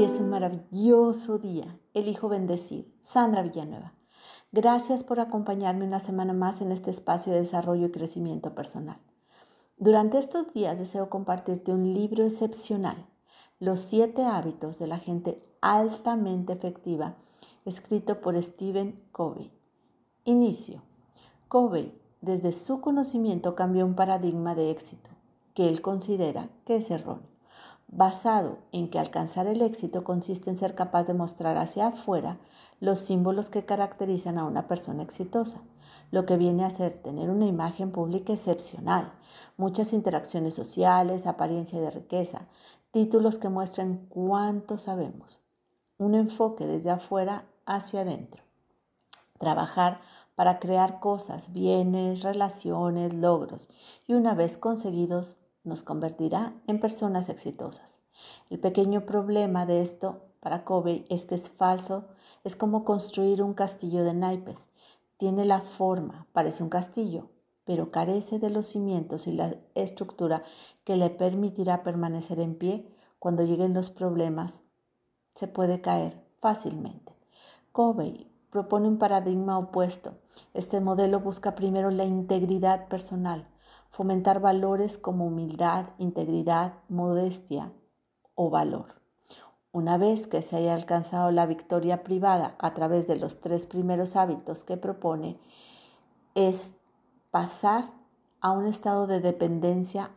Es un maravilloso día. Elijo bendecir. Sandra Villanueva. Gracias por acompañarme una semana más en este espacio de desarrollo y crecimiento personal. Durante estos días deseo compartirte un libro excepcional, Los siete hábitos de la gente altamente efectiva, escrito por Stephen Covey. Inicio. Covey, desde su conocimiento, cambió un paradigma de éxito que él considera que es erróneo basado en que alcanzar el éxito consiste en ser capaz de mostrar hacia afuera los símbolos que caracterizan a una persona exitosa, lo que viene a ser tener una imagen pública excepcional, muchas interacciones sociales, apariencia de riqueza, títulos que muestran cuánto sabemos, un enfoque desde afuera hacia adentro, trabajar para crear cosas, bienes, relaciones, logros, y una vez conseguidos, nos convertirá en personas exitosas. El pequeño problema de esto para Kobe es que es falso, es como construir un castillo de naipes. Tiene la forma, parece un castillo, pero carece de los cimientos y la estructura que le permitirá permanecer en pie cuando lleguen los problemas. Se puede caer fácilmente. Kobe propone un paradigma opuesto. Este modelo busca primero la integridad personal, fomentar valores como humildad, integridad, modestia o valor. Una vez que se haya alcanzado la victoria privada a través de los tres primeros hábitos que propone, es pasar a un estado de dependencia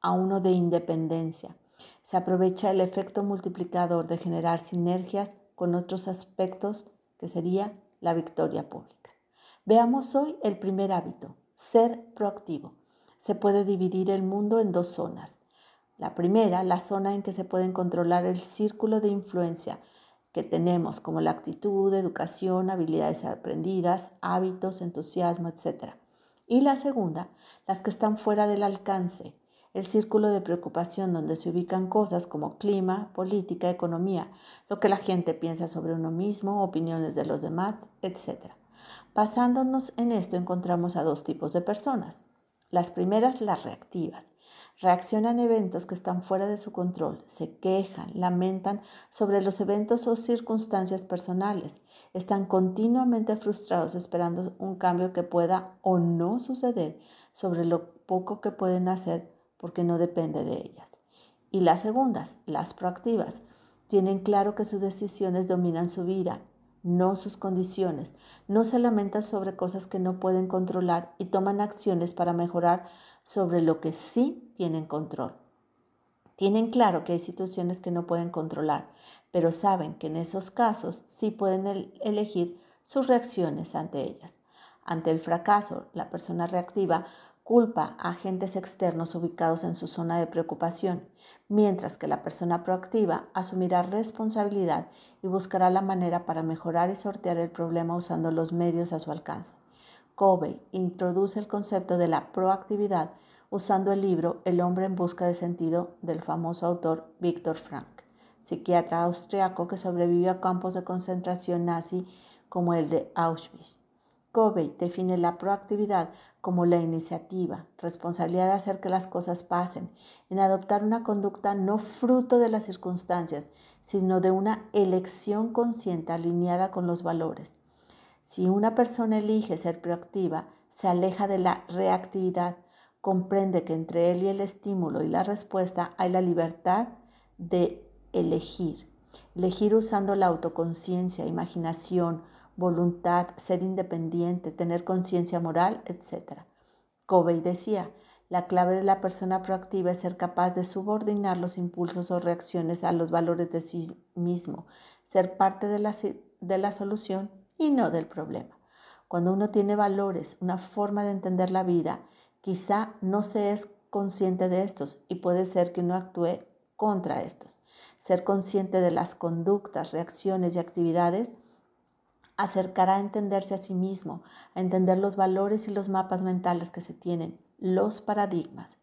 a uno de independencia. Se aprovecha el efecto multiplicador de generar sinergias con otros aspectos que sería la victoria pública. Veamos hoy el primer hábito, ser proactivo se puede dividir el mundo en dos zonas. La primera, la zona en que se pueden controlar el círculo de influencia que tenemos, como la actitud, educación, habilidades aprendidas, hábitos, entusiasmo, etc. Y la segunda, las que están fuera del alcance, el círculo de preocupación donde se ubican cosas como clima, política, economía, lo que la gente piensa sobre uno mismo, opiniones de los demás, etc. Basándonos en esto encontramos a dos tipos de personas. Las primeras, las reactivas. Reaccionan a eventos que están fuera de su control, se quejan, lamentan sobre los eventos o circunstancias personales, están continuamente frustrados esperando un cambio que pueda o no suceder sobre lo poco que pueden hacer porque no depende de ellas. Y las segundas, las proactivas, tienen claro que sus decisiones dominan su vida no sus condiciones. No se lamentan sobre cosas que no pueden controlar y toman acciones para mejorar sobre lo que sí tienen control. Tienen claro que hay situaciones que no pueden controlar, pero saben que en esos casos sí pueden elegir sus reacciones ante ellas. Ante el fracaso, la persona reactiva culpa a agentes externos ubicados en su zona de preocupación, mientras que la persona proactiva asumirá responsabilidad y buscará la manera para mejorar y sortear el problema usando los medios a su alcance. Covey introduce el concepto de la proactividad usando el libro El hombre en busca de sentido del famoso autor Viktor Frank, psiquiatra austriaco que sobrevivió a campos de concentración nazi como el de Auschwitz. Covey define la proactividad como la iniciativa, responsabilidad de hacer que las cosas pasen, en adoptar una conducta no fruto de las circunstancias, sino de una elección consciente alineada con los valores. Si una persona elige ser proactiva, se aleja de la reactividad, comprende que entre él y el estímulo y la respuesta hay la libertad de elegir. Elegir usando la autoconciencia, imaginación, voluntad, ser independiente, tener conciencia moral, etc. Covey decía, la clave de la persona proactiva es ser capaz de subordinar los impulsos o reacciones a los valores de sí mismo, ser parte de la, de la solución y no del problema. Cuando uno tiene valores, una forma de entender la vida, quizá no se es consciente de estos y puede ser que uno actúe contra estos. Ser consciente de las conductas, reacciones y actividades acercará a entenderse a sí mismo, a entender los valores y los mapas mentales que se tienen, los paradigmas.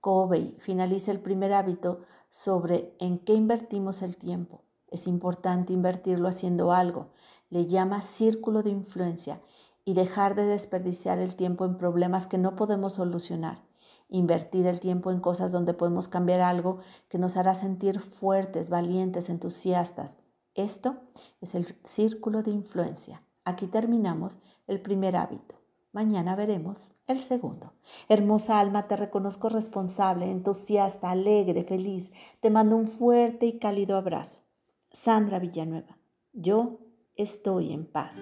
Covey finaliza el primer hábito sobre en qué invertimos el tiempo. Es importante invertirlo haciendo algo. Le llama círculo de influencia y dejar de desperdiciar el tiempo en problemas que no podemos solucionar. Invertir el tiempo en cosas donde podemos cambiar algo que nos hará sentir fuertes, valientes, entusiastas. Esto es el círculo de influencia. Aquí terminamos el primer hábito. Mañana veremos el segundo. Hermosa alma, te reconozco responsable, entusiasta, alegre, feliz. Te mando un fuerte y cálido abrazo. Sandra Villanueva, yo estoy en paz.